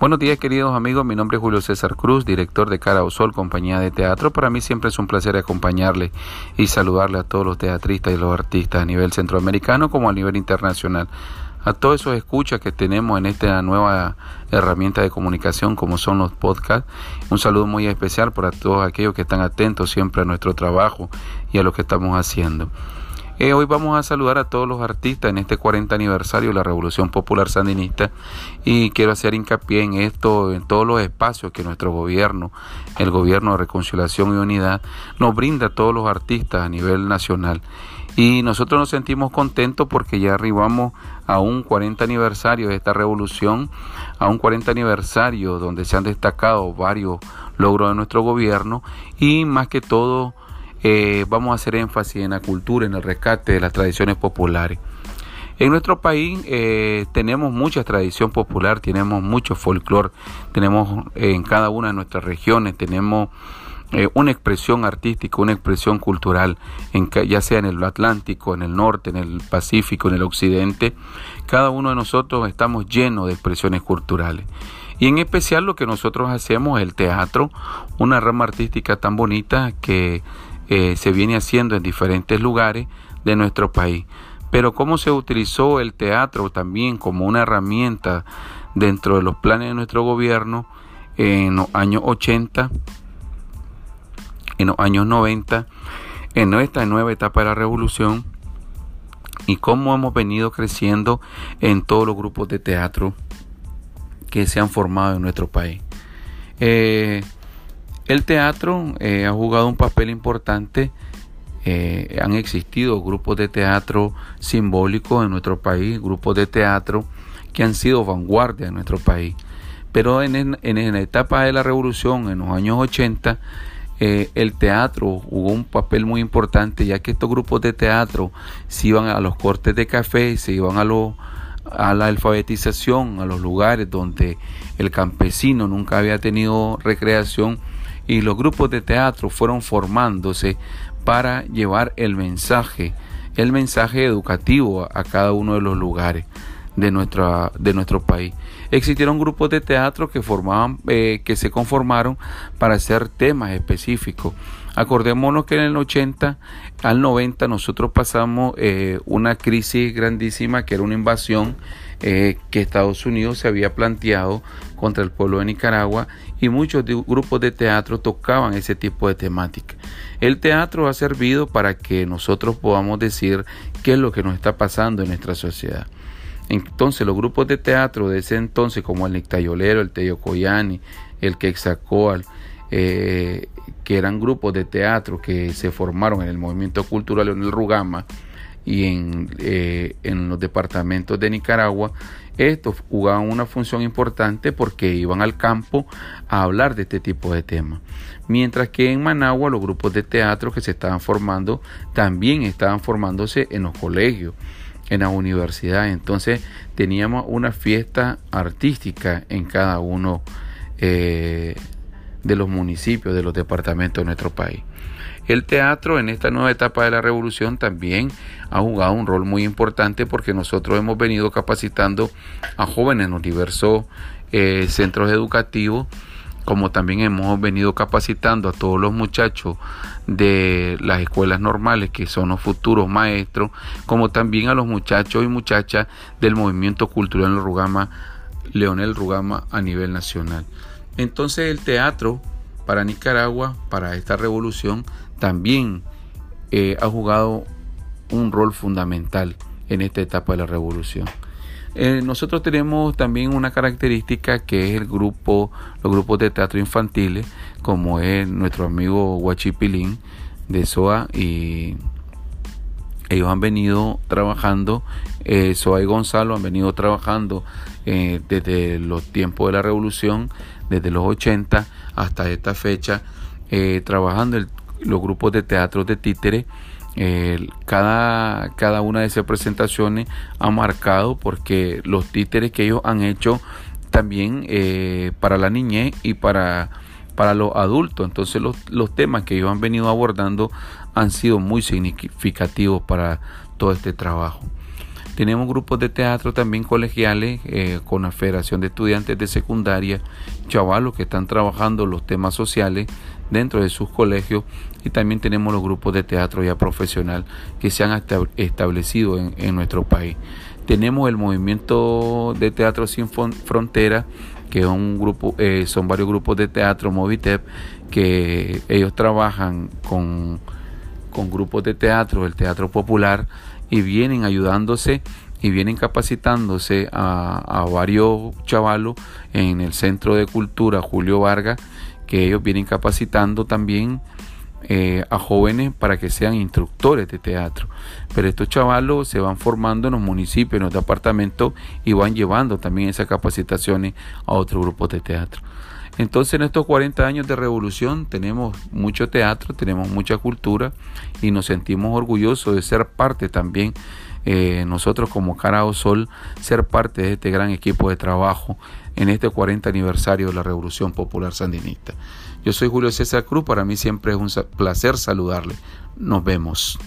Buenos días queridos amigos, mi nombre es Julio César Cruz, director de Cara o Sol, compañía de teatro. Para mí siempre es un placer acompañarle y saludarle a todos los teatristas y los artistas a nivel centroamericano como a nivel internacional. A todos esos escuchas que tenemos en esta nueva herramienta de comunicación como son los podcasts. Un saludo muy especial para todos aquellos que están atentos siempre a nuestro trabajo y a lo que estamos haciendo. Eh, hoy vamos a saludar a todos los artistas en este 40 aniversario de la Revolución Popular Sandinista y quiero hacer hincapié en esto, en todos los espacios que nuestro gobierno, el gobierno de reconciliación y unidad, nos brinda a todos los artistas a nivel nacional. Y nosotros nos sentimos contentos porque ya arribamos a un 40 aniversario de esta revolución, a un 40 aniversario donde se han destacado varios logros de nuestro gobierno y más que todo eh, vamos a hacer énfasis en la cultura, en el rescate de las tradiciones populares. En nuestro país eh, tenemos mucha tradición popular, tenemos mucho folclore, tenemos eh, en cada una de nuestras regiones, tenemos una expresión artística, una expresión cultural, ya sea en el Atlántico, en el norte, en el Pacífico, en el occidente. Cada uno de nosotros estamos llenos de expresiones culturales. Y en especial lo que nosotros hacemos, el teatro, una rama artística tan bonita que eh, se viene haciendo en diferentes lugares de nuestro país. Pero cómo se utilizó el teatro también como una herramienta dentro de los planes de nuestro gobierno en los años 80, en los años 90, en esta nueva etapa de la revolución y cómo hemos venido creciendo en todos los grupos de teatro que se han formado en nuestro país. Eh, el teatro eh, ha jugado un papel importante. Eh, han existido grupos de teatro simbólicos en nuestro país, grupos de teatro que han sido vanguardia en nuestro país. Pero en, la etapa de la revolución, en los años 80, eh, el teatro jugó un papel muy importante, ya que estos grupos de teatro se iban a los cortes de café, se iban a, a la alfabetización, a los lugares donde el campesino nunca había tenido recreación y los grupos de teatro fueron formándose para llevar el mensaje, el mensaje educativo a cada uno de los lugares de, nuestra, de nuestro país. Existieron grupos de teatro que formaban, eh, que se conformaron para hacer temas específicos. Acordémonos que en el 80 al 90 nosotros pasamos eh, una crisis grandísima que era una invasión eh, que Estados Unidos se había planteado contra el pueblo de Nicaragua y muchos grupos de teatro tocaban ese tipo de temática. El teatro ha servido para que nosotros podamos decir qué es lo que nos está pasando en nuestra sociedad. Entonces los grupos de teatro de ese entonces como el Nictayolero, el Teyocoyani, el Quexacoal, eh, que eran grupos de teatro que se formaron en el movimiento cultural en el Rugama y en, eh, en los departamentos de Nicaragua, estos jugaban una función importante porque iban al campo a hablar de este tipo de temas. Mientras que en Managua los grupos de teatro que se estaban formando también estaban formándose en los colegios, en las universidades. Entonces teníamos una fiesta artística en cada uno eh, de los municipios, de los departamentos de nuestro país. El teatro en esta nueva etapa de la revolución también ha jugado un rol muy importante porque nosotros hemos venido capacitando a jóvenes en los diversos eh, centros educativos, como también hemos venido capacitando a todos los muchachos de las escuelas normales que son los futuros maestros, como también a los muchachos y muchachas del movimiento cultural Rugama, Leonel Rugama a nivel nacional. Entonces el teatro para Nicaragua, para esta revolución, también eh, ha jugado un rol fundamental en esta etapa de la revolución. Eh, nosotros tenemos también una característica que es el grupo, los grupos de teatro infantiles, como es nuestro amigo Huachipilín de SOA y ellos han venido trabajando, eh, SOA y Gonzalo han venido trabajando desde los tiempos de la revolución, desde los 80 hasta esta fecha, trabajando el los grupos de teatro de títere. cada, cada una de esas presentaciones ha marcado porque los títeres que ellos han hecho también eh, para la niñez y para, para los adultos. Entonces los, los temas que ellos han venido abordando han sido muy significativos para todo este trabajo. Tenemos grupos de teatro también colegiales eh, con la Federación de Estudiantes de Secundaria, chavalos que están trabajando los temas sociales dentro de sus colegios y también tenemos los grupos de teatro ya profesional que se han establecido en, nuestro país. Tenemos el movimiento de teatro sin frontera que un grupo, eh, son varios grupos de teatro Movitep que ellos trabajan con, con grupos de teatro, el teatro popular y vienen ayudándose y vienen capacitándose a, varios chavalos en el Centro de Cultura Julio Vargas, que ellos vienen capacitando también eh, a jóvenes para que sean instructores de teatro. Pero estos chavalos se van formando en los municipios, en los departamentos y van llevando también esas capacitaciones a otros grupos de teatro. Entonces en estos 40 años de revolución tenemos mucho teatro, tenemos mucha cultura y nos sentimos orgullosos de ser parte también, eh, nosotros como Carao Sol, ser parte de este gran equipo de trabajo en este 40 aniversario de la Revolución Popular Sandinista. Yo soy Julio César Cruz, para mí siempre es un placer saludarle. Nos vemos.